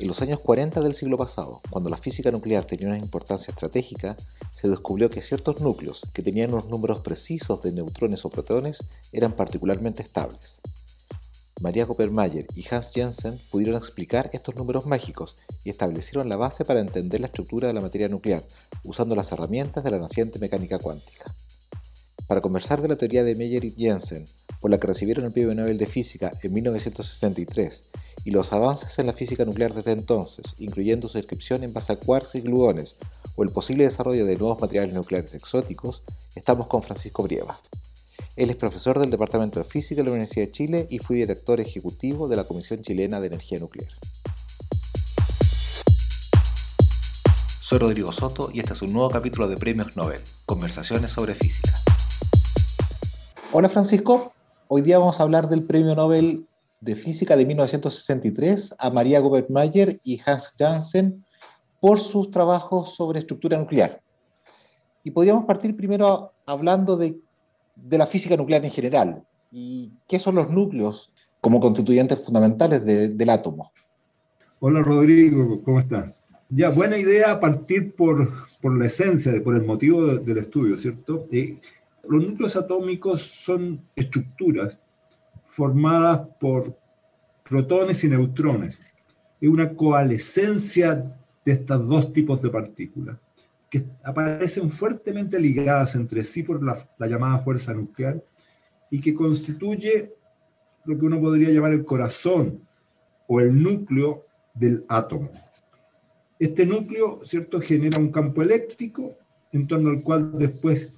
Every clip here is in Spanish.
En los años 40 del siglo pasado, cuando la física nuclear tenía una importancia estratégica, se descubrió que ciertos núcleos que tenían unos números precisos de neutrones o protones eran particularmente estables. María Koppermayer y Hans Jensen pudieron explicar estos números mágicos y establecieron la base para entender la estructura de la materia nuclear, usando las herramientas de la naciente mecánica cuántica. Para conversar de la teoría de Meyer y Jensen, por la que recibieron el Premio Nobel de Física en 1963, y los avances en la física nuclear desde entonces, incluyendo su descripción en base a quarks y gluones o el posible desarrollo de nuevos materiales nucleares exóticos, estamos con Francisco Brieva. Él es profesor del Departamento de Física de la Universidad de Chile y fue director ejecutivo de la Comisión Chilena de Energía Nuclear. Soy Rodrigo Soto y este es un nuevo capítulo de Premios Nobel, Conversaciones sobre Física. Hola Francisco, hoy día vamos a hablar del Premio Nobel de Física de 1963 a María Gobert-Mayer y Hans Janssen por sus trabajos sobre estructura nuclear. Y podríamos partir primero hablando de, la física nuclear en general y qué son los núcleos como constituyentes fundamentales del átomo. Hola Rodrigo, ¿cómo estás? Ya, buena idea partir por, por la esencia, por el motivo del estudio, ¿cierto? Eh, los núcleos atómicos son estructuras formadas por protones y neutrones. Es una coalescencia de estos dos tipos de partículas que aparecen fuertemente ligadas entre sí por la, la llamada fuerza nuclear y que constituye lo que uno podría llamar el corazón o el núcleo del átomo. Este núcleo, ¿cierto?, genera un campo eléctrico en torno al cual después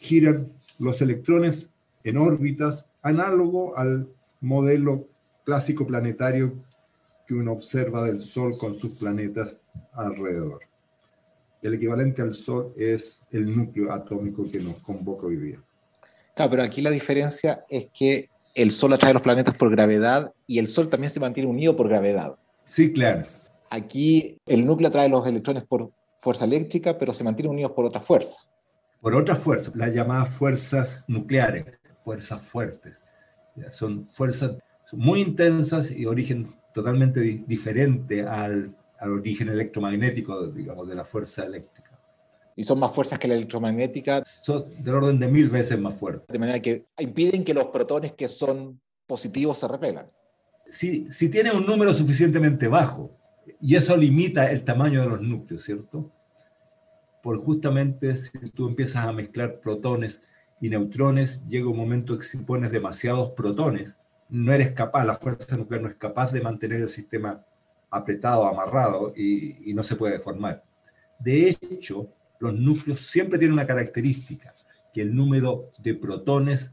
giran los electrones en órbitas análogo al modelo clásico planetario que uno observa del Sol con sus planetas alrededor. El equivalente al Sol es el núcleo atómico que nos convoca hoy día. Claro, pero aquí la diferencia es que el Sol atrae los planetas por gravedad y el Sol también se mantiene unido por gravedad. Sí, claro. Aquí el núcleo atrae los electrones por fuerza eléctrica, pero se mantiene unidos por otra fuerza. Por otra fuerza, las llamadas fuerzas nucleares fuerzas fuertes. Son fuerzas muy intensas y origen totalmente diferente al, al, origen electromagnético, digamos, de la fuerza eléctrica. ¿Y son más fuerzas que la electromagnética? Son del orden de mil veces más fuertes. De manera que impiden que los protones que son positivos se repelan. Si, si tiene un número suficientemente bajo, y eso limita el tamaño de los núcleos, ¿cierto? Por justamente si tú empiezas a mezclar protones y neutrones, llega un momento que si pones demasiados protones, no eres capaz, la fuerza nuclear no es capaz de mantener el sistema apretado, amarrado y, y no se puede formar. De hecho, los núcleos siempre tienen una característica, que el número de protones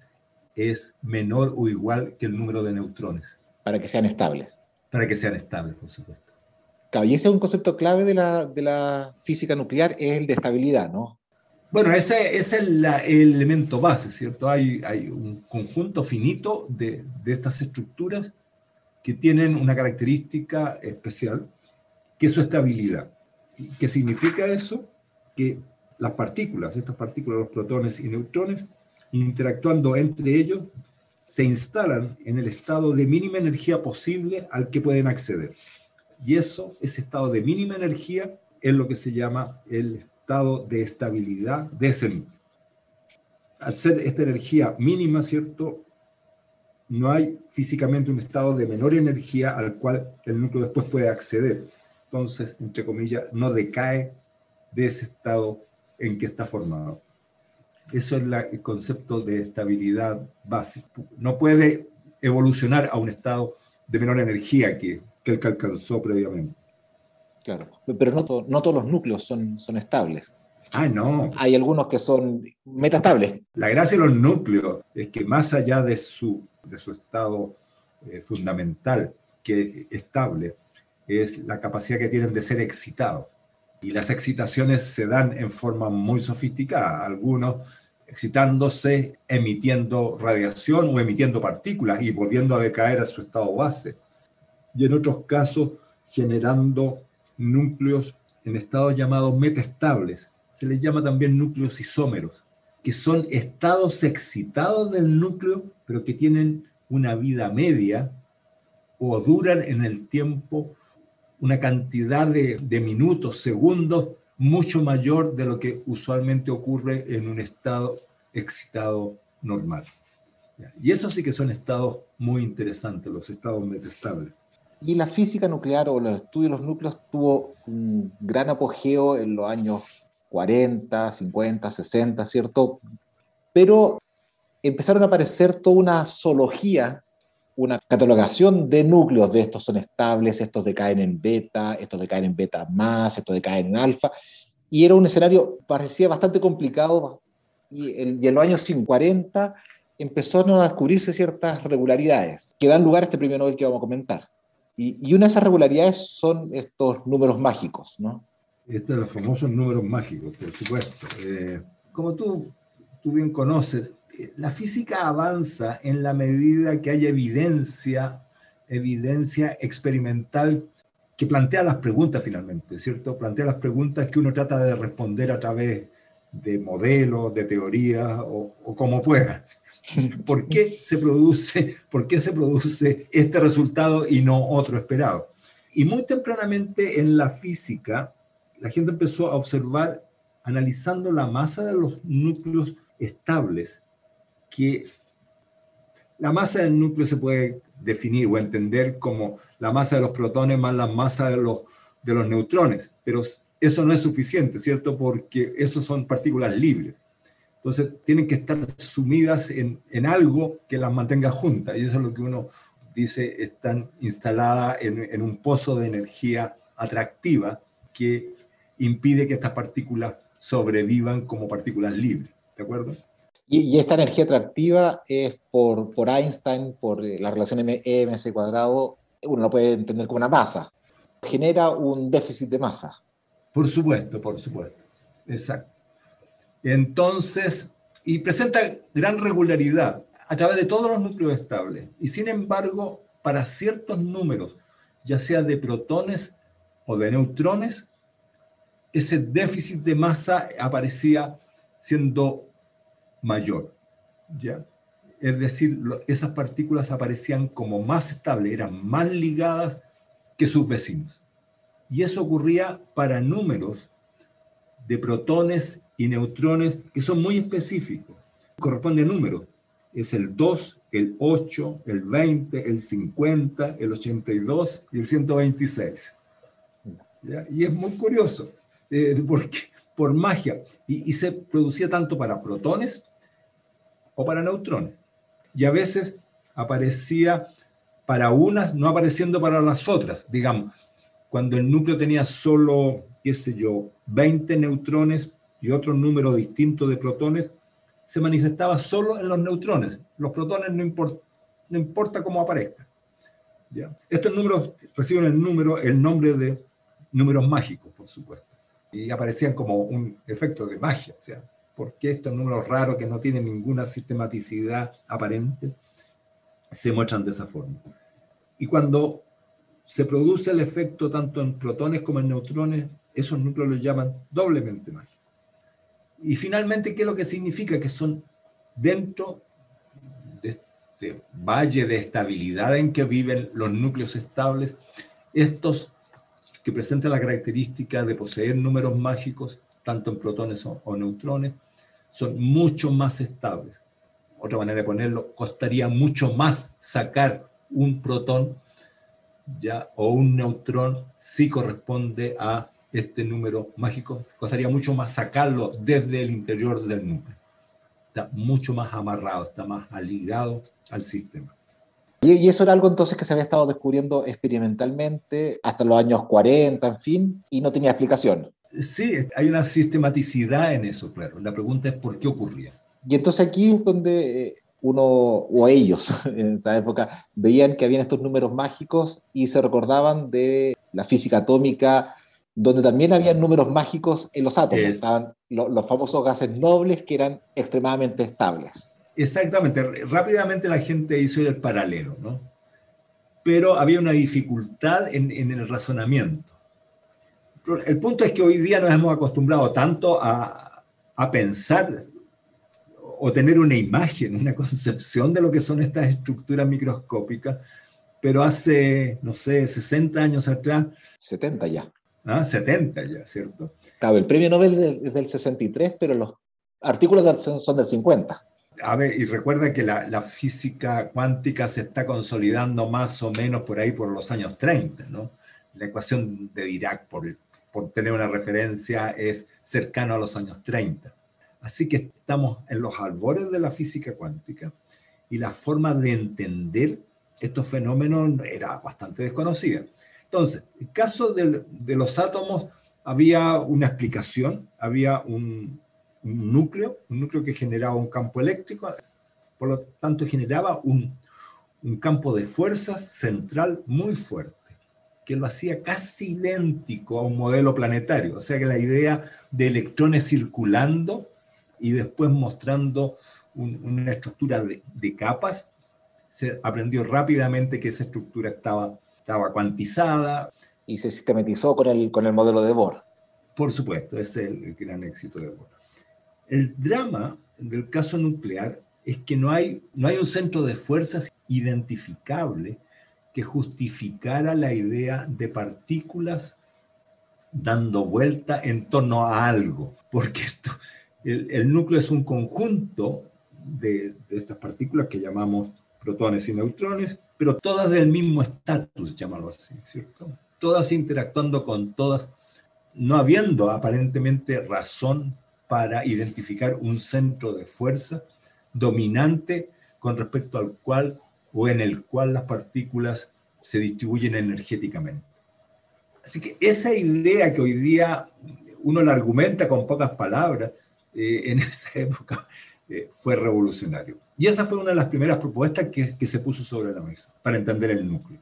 es menor o igual que el número de neutrones. Para que sean estables. Para que sean estables, por supuesto. Claro, y ese es un concepto clave de la, de la física nuclear, es el de estabilidad, ¿no? Bueno, ese, es el, elemento base, ¿cierto? Hay, un conjunto finito de, de, estas estructuras que tienen una característica especial, que es su estabilidad. ¿Qué significa eso? Que las partículas, estas partículas, los protones y neutrones, interactuando entre ellos, se instalan en el estado de mínima energía posible al que pueden acceder. Y eso, ese estado de mínima energía, es lo que se llama el estado de estabilidad de ese. Al ser esta energía mínima, ¿cierto? No hay físicamente un estado de menor energía al cual el núcleo después puede acceder. Entonces, entre comillas, no decae de ese estado en que está formado. Eso es el concepto de estabilidad básico. No puede evolucionar a un estado de menor energía que el que alcanzó previamente. Claro, pero no, no todos los núcleos son, son estables. Ah, no. Hay algunos que son metastables. La gracia de los núcleos es que más allá de su, de su estado eh, fundamental, que es estable, es la capacidad que tienen de ser excitados. Y las excitaciones se dan en forma muy sofisticada. Algunos excitándose, emitiendo radiación o emitiendo partículas y volviendo a decaer a su estado base. Y en otros casos generando núcleos en estados llamados metaestables. Se les llama también núcleos isómeros, que son estados excitados del núcleo, pero que tienen una vida media o duran en el tiempo una cantidad de, de minutos, segundos, mucho mayor de lo que usualmente ocurre en un estado excitado normal. Y eso sí que son estados muy interesantes, los estados metaestables. Y la física nuclear o los estudios de los núcleos tuvo un gran apogeo en los años 40, 50, 60, ¿cierto? Pero empezaron a aparecer toda una zoología, una catalogación de núcleos, de estos son estables, estos decaen en beta, estos decaen en beta más, estos decaen en alfa, y era un escenario, parecía bastante complicado, y, en los años 50 empezaron a descubrirse ciertas regularidades que dan lugar a este premio Nobel que vamos a comentar. Y, una de esas regularidades son estos números mágicos, ¿no? Estos los famosos números mágicos, por supuesto. Eh, como tú, tú bien conoces, la física avanza en la medida que hay evidencia, evidencia experimental que plantea las preguntas finalmente, ¿cierto? Plantea las preguntas que uno trata de responder a través de modelos, de teorías o, o como pueda. ¿Por qué, se produce, ¿Por qué se produce este resultado y no otro esperado? Y muy tempranamente en la física, la gente empezó a observar, analizando la masa de los núcleos estables, que la masa del núcleo se puede definir o entender como la masa de los protones más la masa de los, de los neutrones, pero eso no es suficiente, ¿cierto? Porque esos son partículas libres. Entonces, tienen que estar sumidas en, en algo que las mantenga juntas, y eso es lo que uno dice, están instaladas en, en un pozo de energía atractiva que impide que estas partículas sobrevivan como partículas libres, ¿de acuerdo? Y, esta energía atractiva es por, por Einstein, por eh, la relación EMS cuadrado, uno lo puede entender como una masa. Genera un déficit de masa. Por supuesto, por supuesto. Exacto. Entonces, y presenta gran regularidad a través de todos los núcleos estables. Y sin embargo, para ciertos números, ya sea de protones o de neutrones, ese déficit de masa aparecía siendo mayor. ¿ya? Es decir, esas partículas aparecían como más estables, eran más ligadas que sus vecinos. Y eso ocurría para números de protones y neutrones que son muy específicos. Corresponde a números. Es el 2, el 8, el 20, el 50, el 82 y el 126. Y es muy curioso, eh, porque por magia, y, y, se producía tanto para protones o para neutrones. Y a veces aparecía para unas, no apareciendo para las otras. Digamos, cuando el núcleo tenía solo, qué sé yo, 20 neutrones y otro número distinto de protones, se manifestaba solo en los neutrones. Los protones no, no importa cómo aparezcan. ¿ya? Estos números reciben el, número, el nombre de números mágicos, por supuesto. Y aparecían como un efecto de magia. O sea, por qué estos números raros que no tienen ninguna sistematicidad aparente se muestran de esa forma. Y cuando se produce el efecto tanto en protones como en neutrones, esos núcleos los llaman doblemente mágicos. Y finalmente, ¿qué es lo que significa? Que son dentro de este valle de estabilidad en que viven los núcleos estables, estos que presentan la característica de poseer números mágicos, tanto en protones o, neutrones, son mucho más estables. Otra manera de ponerlo, costaría mucho más sacar un protón ya, o un neutrón si corresponde a este número mágico. Costaría mucho más sacarlo desde el interior del núcleo. Está mucho más amarrado, está más ligado al sistema. Y, eso era algo entonces que se había estado descubriendo experimentalmente hasta los años 40, en fin, y no tenía explicación. Sí, hay una sistematicidad en eso, claro. La pregunta es por qué ocurría. Y entonces aquí es donde eh, uno, o ellos en esa época, veían que habían estos números mágicos y se recordaban de la física atómica, donde también había números mágicos en los átomos. Estaban los, los famosos gases nobles que eran extremadamente estables. Exactamente. Rápidamente la gente hizo el paralelo, ¿no? Pero había una dificultad en, en el razonamiento el punto es que hoy día nos hemos acostumbrado tanto a, a, pensar o tener una imagen, una concepción de lo que son estas estructuras microscópicas, pero hace, no sé, 60 años atrás. 70 ya. Ah, 70 ya, ¿cierto? Claro, el premio Nobel es del 63, pero los artículos son del 50. A ver, y recuerda que la, la, física cuántica se está consolidando más o menos por ahí por los años 30, ¿no? La ecuación de Dirac, por, por tener una referencia, es cercano a los años 30. Así que estamos en los albores de la física cuántica y la forma de entender estos fenómenos era bastante desconocida. Entonces, en el caso de, los átomos había una explicación, había un, núcleo, un núcleo que generaba un campo eléctrico, por lo tanto generaba un, un campo de fuerzas central muy fuerte que lo hacía casi idéntico a un modelo planetario. O sea que la idea de electrones circulando y después mostrando una estructura de, capas, se aprendió rápidamente que esa estructura estaba, estaba cuantizada. Y se sistematizó con el, con el modelo de Bohr. Por supuesto, ese es el, gran éxito de Bohr. El drama del caso nuclear es que no hay, no hay un centro de fuerzas identificable que justificara la idea de partículas dando vuelta en torno a algo, porque esto, el, núcleo es un conjunto de, estas partículas que llamamos protones y neutrones, pero todas del mismo estatus, llamarlo así, ¿cierto? Todas interactuando con todas, no habiendo aparentemente razón para identificar un centro de fuerza dominante con respecto al cual o en el cual las partículas se distribuyen energéticamente. Así que esa idea que hoy día uno la argumenta con pocas palabras, eh, en esa época eh, fue revolucionario. Y esa fue una de las primeras propuestas que, que se puso sobre la mesa para entender el núcleo.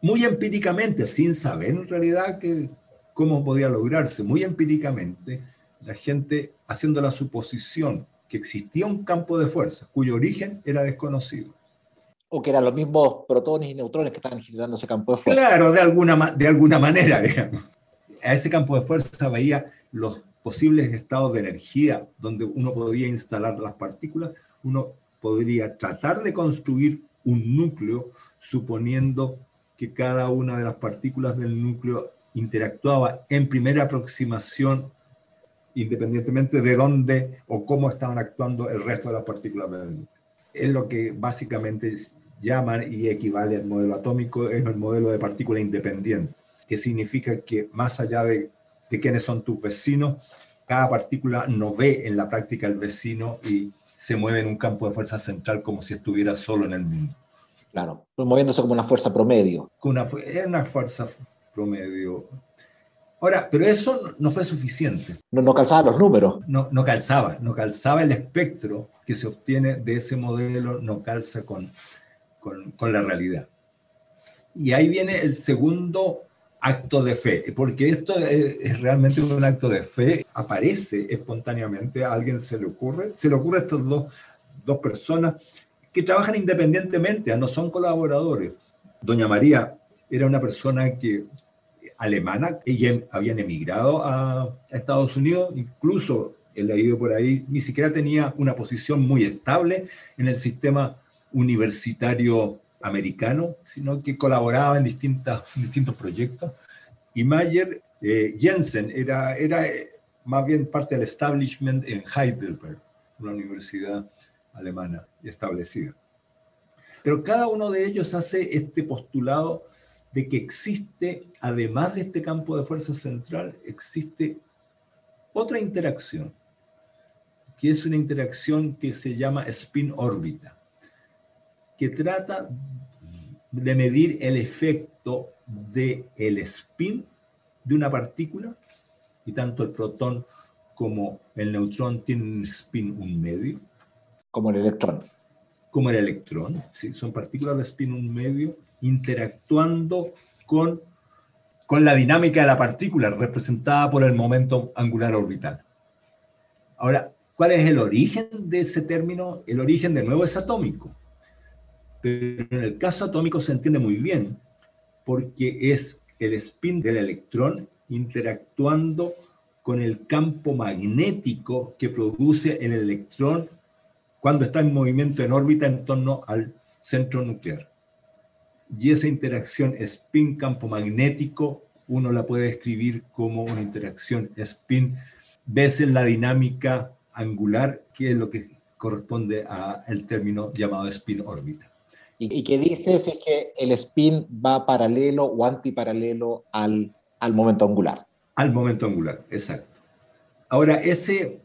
Muy empíricamente, sin saber en realidad que, cómo podía lograrse, muy empíricamente, la gente haciendo la suposición que existía un campo de fuerza cuyo origen era desconocido o que eran los mismos protones y neutrones que estaban generando ese campo de fuerza. Claro, de alguna, de alguna manera, digamos. A ese campo de fuerza veía los posibles estados de energía donde uno podía instalar las partículas, uno podría tratar de construir un núcleo suponiendo que cada una de las partículas del núcleo interactuaba en primera aproximación independientemente de dónde o cómo estaban actuando el resto de las partículas del. Es lo que básicamente llaman y equivale al modelo atómico, es el modelo de partícula independiente, que significa que más allá de, de quiénes son tus vecinos, cada partícula no ve en la práctica al vecino y se mueve en un campo de fuerza central como si estuviera solo en el mundo. Claro, pues moviéndose como una fuerza promedio. Una, es una fuerza promedio. Ahora, pero eso no fue suficiente. No, no calzaba los números. No, no calzaba, no calzaba el espectro que se obtiene de ese modelo, no calza con con, la realidad. Y ahí viene el segundo acto de fe, porque esto es, realmente un acto de fe, aparece espontáneamente, a alguien se le ocurre, se le ocurre a estas dos, dos personas que trabajan independientemente, no son colaboradores. Doña María era una persona que alemana, ella habían emigrado a, Estados Unidos, incluso he leído por ahí, ni siquiera tenía una posición muy estable en el sistema universitario americano, sino que colaboraba en distintas, distintos proyectos. Y Mayer eh, Jensen era, era eh, más bien parte del establishment en Heidelberg, una universidad alemana establecida. Pero cada uno de ellos hace este postulado de que existe, además de este campo de fuerza central, existe otra interacción, que es una interacción que se llama spin-órbita que trata de medir el efecto del el spin de una partícula, y tanto el protón como el neutrón tienen un spin un medio. Como el electrón. Como el electrón, ¿sí? son partículas de spin un medio interactuando con, con la dinámica de la partícula representada por el momento angular orbital. Ahora, ¿cuál es el origen de ese término? El origen de nuevo es atómico pero en el caso atómico se entiende muy bien, porque es el spin del electrón interactuando con el campo magnético que produce el electrón cuando está en movimiento en órbita en torno al centro nuclear. y esa interacción spin-campo magnético uno la puede escribir como una interacción spin veces la dinámica angular, que es lo que corresponde al término llamado spin órbita. Y, que dices es que el spin va paralelo o antiparalelo al, al momento angular. Al momento angular, exacto. Ahora, ese,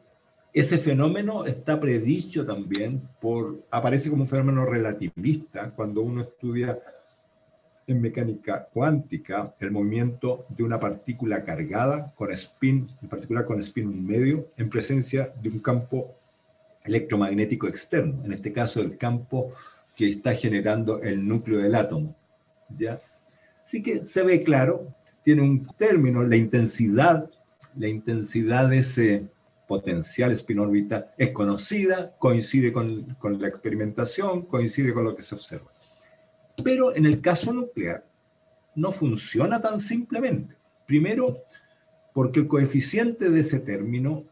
ese fenómeno está predicho también por, aparece como un fenómeno relativista cuando uno estudia en mecánica cuántica el movimiento de una partícula cargada con spin, en particular con spin medio, en presencia de un campo electromagnético externo, en este caso el campo que está generando el núcleo del átomo. ¿ya? Así que se ve claro, tiene un término, la intensidad, la intensidad de ese potencial spin órbita es conocida, coincide con, con la experimentación, coincide con lo que se observa. Pero en el caso nuclear no funciona tan simplemente. Primero, porque el coeficiente de ese término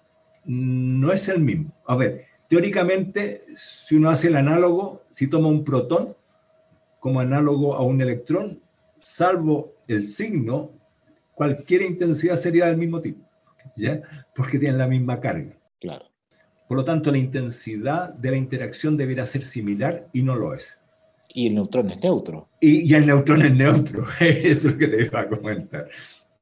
no es el mismo. A ver, teóricamente, si uno hace el análogo, si toma un protón como análogo a un electrón, salvo el signo, cualquier intensidad sería del mismo tipo, ¿ya? Porque tienen la misma carga. Claro. Por lo tanto, la intensidad de la interacción debería ser similar y no lo es. Y el neutrón es neutro. Y, el neutrón es neutro, eso es lo que te iba a comentar.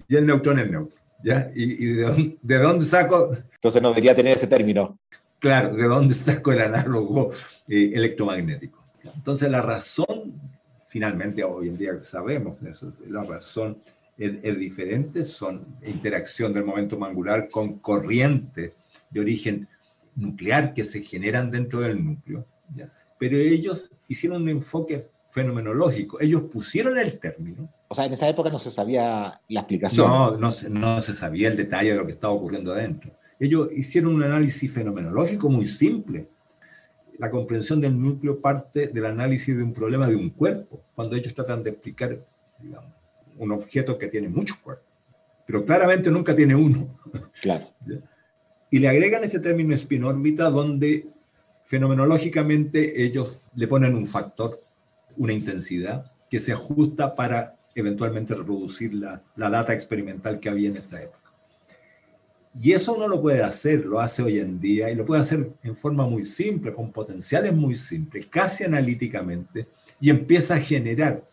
Y el neutrón es neutro. ¿ya? ¿Y, de, dónde, saco? Entonces no debería tener ese término. Claro, ¿de dónde saco el análogo eh, electromagnético? Entonces la razón, finalmente hoy en día sabemos, eso, la razón es, es, diferente, son interacción del momento angular con corrientes de origen nuclear que se generan dentro del núcleo. ¿ya? Pero ellos hicieron un enfoque fenomenológico. Ellos pusieron el término. O sea, en esa época no se sabía la explicación. No, no, no se sabía el detalle de lo que estaba ocurriendo adentro. Ellos hicieron un análisis fenomenológico muy simple. La comprensión del núcleo parte del análisis de un problema de un cuerpo, cuando ellos tratan de explicar digamos, un objeto que tiene muchos cuerpos, pero claramente nunca tiene uno. Claro. Y le agregan ese término spin órbita donde fenomenológicamente ellos le ponen un factor, una intensidad, que se ajusta para eventualmente reproducir la, la data experimental que había en esa época. Y eso uno lo puede hacer, lo hace hoy en día, y lo puede hacer en forma muy simple, con potenciales muy simples, casi analíticamente, y empieza a generar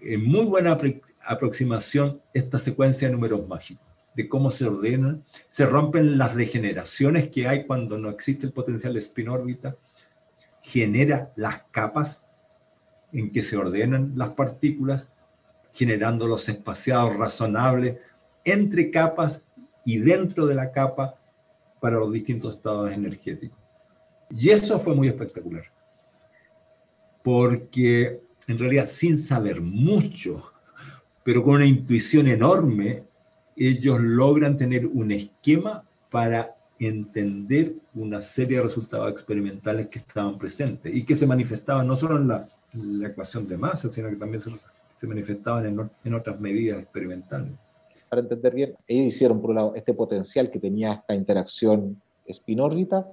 en muy buena aproximación esta secuencia de números mágicos de cómo se ordenan, se rompen las degeneraciones que hay cuando no existe el potencial de spin órbita, genera las capas en que se ordenan las partículas, generando los espaciados razonables entre capas y dentro de la capa para los distintos estados energéticos. Y eso fue muy espectacular, porque en realidad sin saber mucho, pero con una intuición enorme, ellos logran tener un esquema para entender una serie de resultados experimentales que estaban presentes y que se manifestaban no solo en la, ecuación de masa, sino que también se, manifestaban en, otras medidas experimentales. Para entender bien, ellos hicieron por un lado este potencial que tenía esta interacción spin-órbita,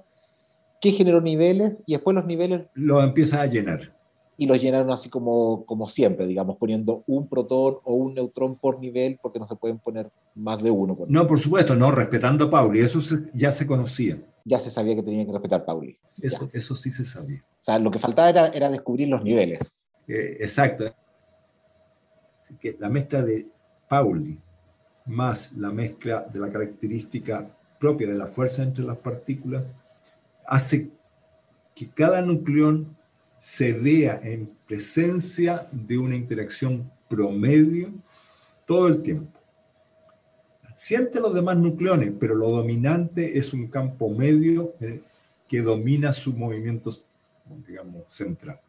que generó niveles y después los niveles... Lo empieza a llenar y los llenaron así como, como siempre, digamos, poniendo un protón o un neutrón por nivel, porque no se pueden poner más de uno. no, por supuesto, no, respetando a Pauli, eso ya se conocía. Ya se sabía que tenía que respetar a Pauli. Eso, eso sí se sabía. O sea, lo que faltaba era, era descubrir los niveles. Eh, exacto. Así que la mezcla de Pauli más la mezcla de la característica propia de la fuerza entre las partículas hace que cada nucleón se vea en presencia de una interacción promedio todo el tiempo. Siente los demás nucleones, pero lo dominante es un campo medio eh, que domina sus movimientos, digamos, central.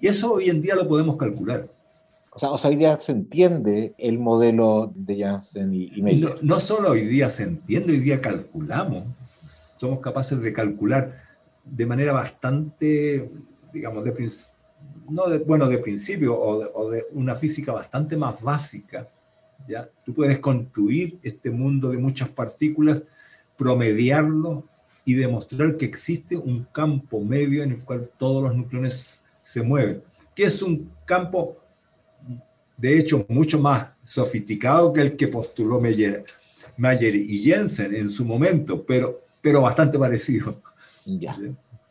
Y eso hoy en día lo podemos calcular. O sea, hoy día se entiende el modelo de Janssen y, y No, no solo hoy día se entiende, hoy día calculamos. Somos capaces de calcular de manera bastante, digamos, de, no de, bueno, de principio o de, una física bastante más básica, ¿ya? Tú puedes construir este mundo de muchas partículas, promediarlo y demostrar que existe un campo medio en el cual todos los nucleones se mueven. que es un campo, de hecho, mucho más sofisticado que el que postuló Meyer, Mayer y Jensen en su momento, pero, pero bastante parecido. Ya.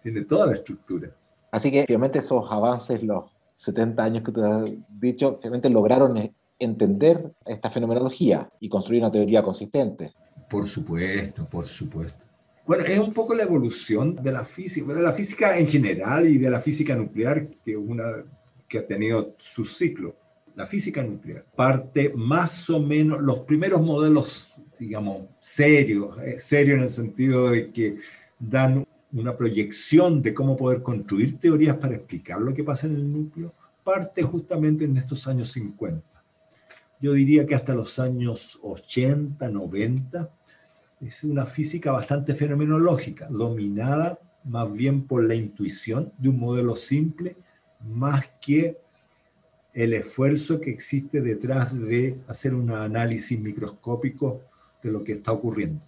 Tiene toda la estructura. Así que, finalmente, esos avances, los 70 años que tú has dicho, finalmente lograron entender esta fenomenología y construir una teoría consistente. Por supuesto, por supuesto. Bueno, es un poco la evolución de la física, de la física en general y de la física nuclear, que, una, que ha tenido su ciclo. La física nuclear parte más o menos, los primeros modelos, digamos, serios, eh, serios en el sentido de que dan una proyección de cómo poder construir teorías para explicar lo que pasa en el núcleo, parte justamente en estos años 50. Yo diría que hasta los años 80, 90, es una física bastante fenomenológica, dominada más bien por la intuición de un modelo simple, más que el esfuerzo que existe detrás de hacer un análisis microscópico de lo que está ocurriendo.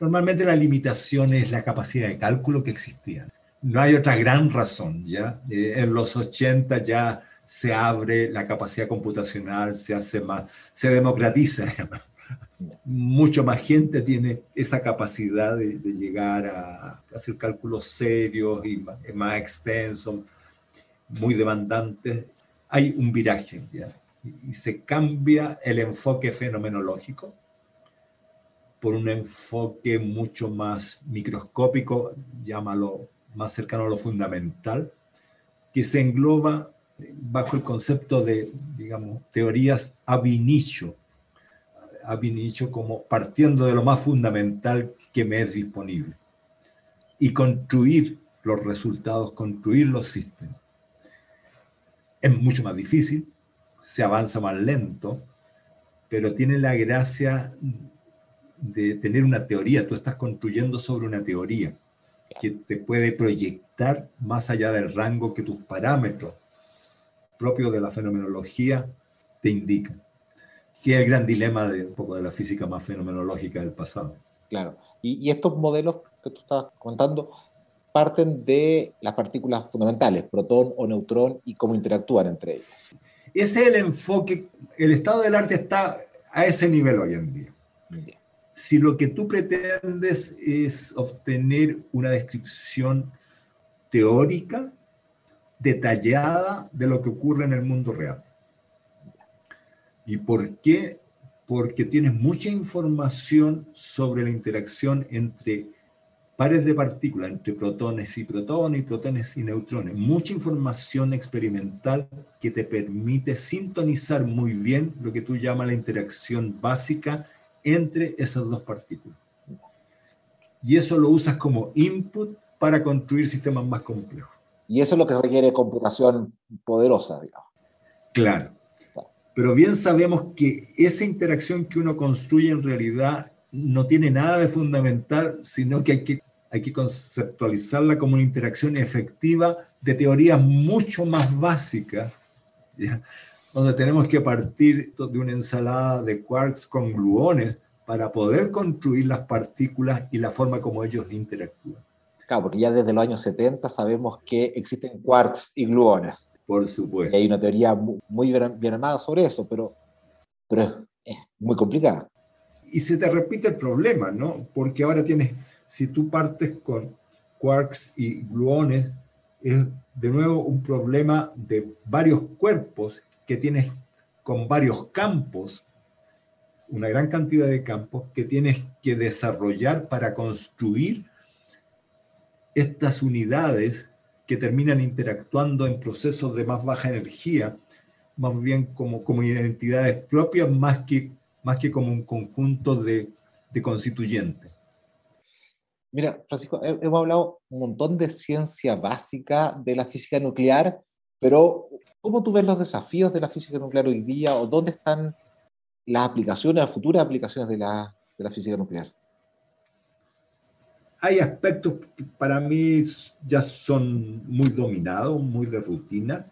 Normalmente la limitación es la capacidad de cálculo que existía. No hay otra gran razón, ¿ya? Eh, en los 80 ya se abre la capacidad computacional, se hace más, se democratiza. Mucho más gente tiene esa capacidad de, llegar a hacer cálculos serios y más, extensos, muy demandantes. Hay un viraje ¿ya? y se cambia el enfoque fenomenológico por un enfoque mucho más microscópico, llámalo más cercano a lo fundamental, que se engloba bajo el concepto de, digamos, teorías ab initio, ab initio como partiendo de lo más fundamental que me es disponible, y construir los resultados, construir los sistemas. Es mucho más difícil, se avanza más lento, pero tiene la gracia de tener una teoría, tú estás construyendo sobre una teoría que te puede proyectar más allá del rango que tus parámetros propio de la fenomenología te indican, que es el gran dilema de un poco de la física más fenomenológica del pasado. Claro, y, estos modelos que tú estás contando parten de las partículas fundamentales, protón o neutrón, y cómo interactúan entre ellas. Ese es el enfoque, el estado del arte está a ese nivel hoy en día. Si lo que tú pretendes es obtener una descripción teórica detallada de lo que ocurre en el mundo real. ¿Y por qué? Porque tienes mucha información sobre la interacción entre pares de partículas, entre protones y protones, y protones y neutrones. Mucha información experimental que te permite sintonizar muy bien lo que tú llamas la interacción básica entre esas dos partículas. Y eso lo usas como input para construir sistemas más complejos. Y eso es lo que requiere computación poderosa, digamos. Claro. Pero bien sabemos que esa interacción que uno construye en realidad no tiene nada de fundamental, sino que hay que, hay que conceptualizarla como una interacción efectiva de teorías mucho más básicas, donde tenemos que partir de una ensalada de quarks con gluones para poder construir las partículas y la forma como ellos interactúan. Claro, porque ya desde los años 70 sabemos que existen quarks y gluones. Por supuesto. Y hay una teoría muy, bien, armada sobre eso, pero, pero es, muy complicada. Y se te repite el problema, ¿no? Porque ahora tienes, si tú partes con quarks y gluones, es de nuevo un problema de varios cuerpos que tienes con varios campos, una gran cantidad de campos que tienes que desarrollar para construir estas unidades que terminan interactuando en procesos de más baja energía, más bien como, como identidades propias, más que, más que como un conjunto de, de constituyentes. Mira, Francisco, hemos hablado un montón de ciencia básica de la física nuclear, pero ¿cómo tú ves los desafíos de la física nuclear hoy día o dónde están las aplicaciones, las futuras aplicaciones de la, de la física nuclear? hay aspectos que para mí ya son muy dominados, muy de rutina.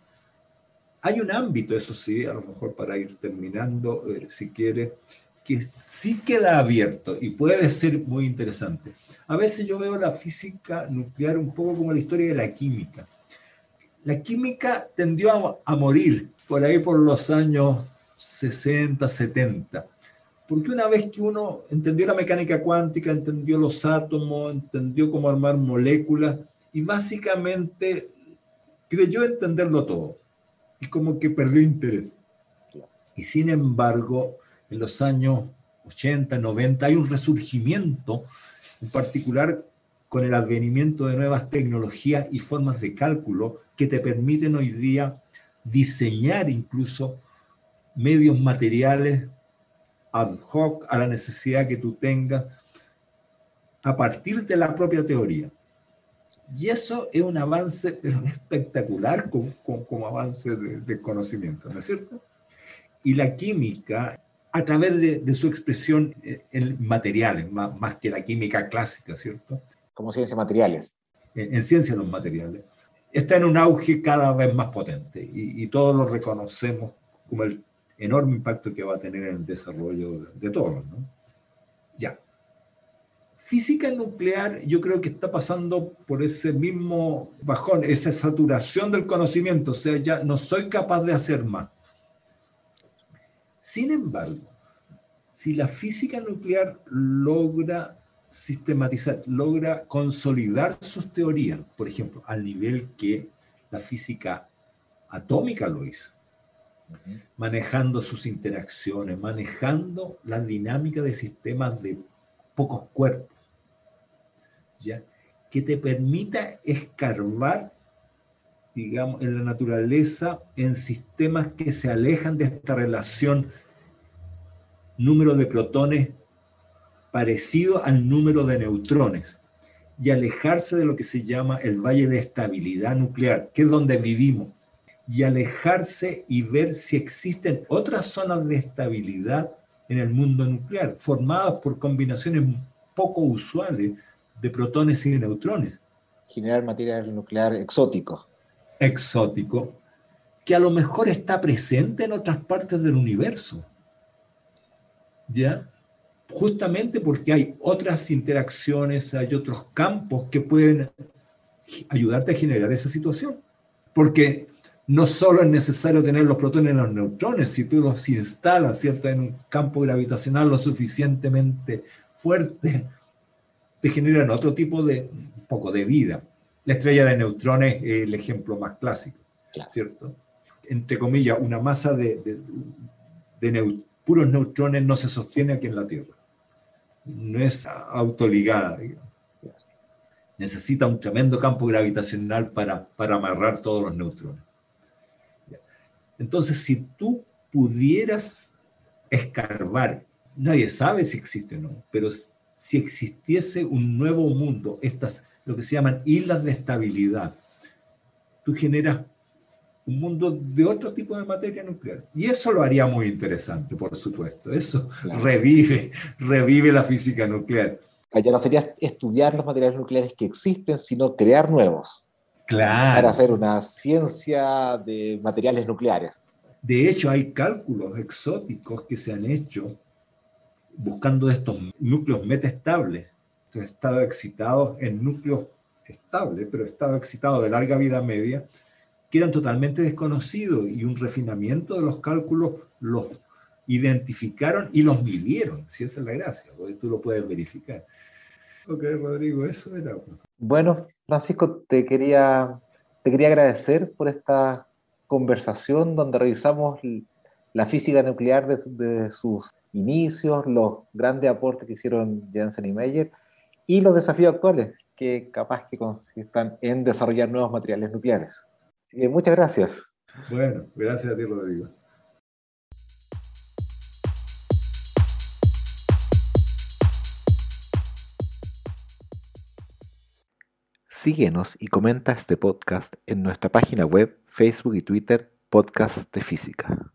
Hay un ámbito, eso sí, a lo mejor para ir terminando, eh, si quiere, que sí queda abierto y puede ser muy interesante. A veces yo veo la física nuclear un poco como la historia de la química. La química tendió a, morir por ahí por los años 60, 70. Porque una vez que uno entendió la mecánica cuántica, entendió los átomos, entendió cómo armar moléculas y básicamente creyó entenderlo todo y como que perdió interés. Y sin embargo, en los años 80, 90 hay un resurgimiento, en particular con el advenimiento de nuevas tecnologías y formas de cálculo que te permiten hoy día diseñar incluso medios materiales ad hoc a la necesidad que tú tengas a partir de la propia teoría. Y eso es un avance espectacular como, avance de, conocimiento, ¿no es cierto? Y la química, a través de, su expresión en materiales, más, más, que la química clásica, ¿cierto? como ciencias materiales. En, ciencia de los materiales. Está en un auge cada vez más potente y, todos lo reconocemos como el enorme impacto que va a tener en el desarrollo de, todos. ¿no? Física nuclear yo creo que está pasando por ese mismo bajón, esa saturación del conocimiento, o sea, ya no soy capaz de hacer más. Sin embargo, si la física nuclear logra sistematizar, logra consolidar sus teorías, por ejemplo, al nivel que la física atómica lo hizo, manejando sus interacciones, manejando la dinámica de sistemas de pocos cuerpos, que te permita escarbar, digamos, en la naturaleza, en sistemas que se alejan de esta relación número de protones parecido al número de neutrones y alejarse de lo que se llama el valle de estabilidad nuclear, que es donde vivimos, y alejarse y ver si existen otras zonas de estabilidad en el mundo nuclear, formadas por combinaciones poco usuales de protones y de neutrones. Generar material nuclear exótico. Exótico, que a lo mejor está presente en otras partes del universo. ¿Ya? justamente porque hay otras interacciones, hay otros campos que pueden ayudarte a generar esa situación. Porque no solo es necesario tener los protones y los neutrones, si tú los instalas ¿cierto? en un campo gravitacional lo suficientemente fuerte, te generan otro tipo de, un poco de vida. La estrella de neutrones es el ejemplo más clásico, ¿cierto? Entre comillas, una masa de, de puros neutrones no se sostiene aquí en la Tierra no es autoligada. Necesita un tremendo campo gravitacional para, para amarrar todos los neutrones. Entonces, si tú pudieras escarbar, nadie sabe si existe o no, pero si existiese un nuevo mundo, estas, lo que se llaman islas de estabilidad, tú generas un mundo de otro tipo de materia nuclear. Y eso lo haría muy interesante, por supuesto. Eso revive, revive la física nuclear. Ya no sería estudiar los materiales nucleares que existen, sino crear nuevos. Claro. Para hacer una ciencia de materiales nucleares. De hecho, hay cálculos exóticos que se han hecho buscando estos núcleos metaestables, estos estados excitados en núcleos estables, pero estados excitados de larga vida media, que eran totalmente desconocidos y un refinamiento de los cálculos los identificaron y los midieron, si esa es la gracia, porque tú lo puedes verificar. Ok, Rodrigo, eso era. Bueno, Francisco, te quería, te quería agradecer por esta conversación donde revisamos la física nuclear desde sus inicios, los grandes aportes que hicieron Jensen y Meyer y los desafíos actuales que capaz que consistan en desarrollar nuevos materiales nucleares muchas gracias. Bueno, gracias a ti, Rodrigo. Síguenos y comenta este podcast en nuestra página web, Facebook y Twitter, Podcast de Física.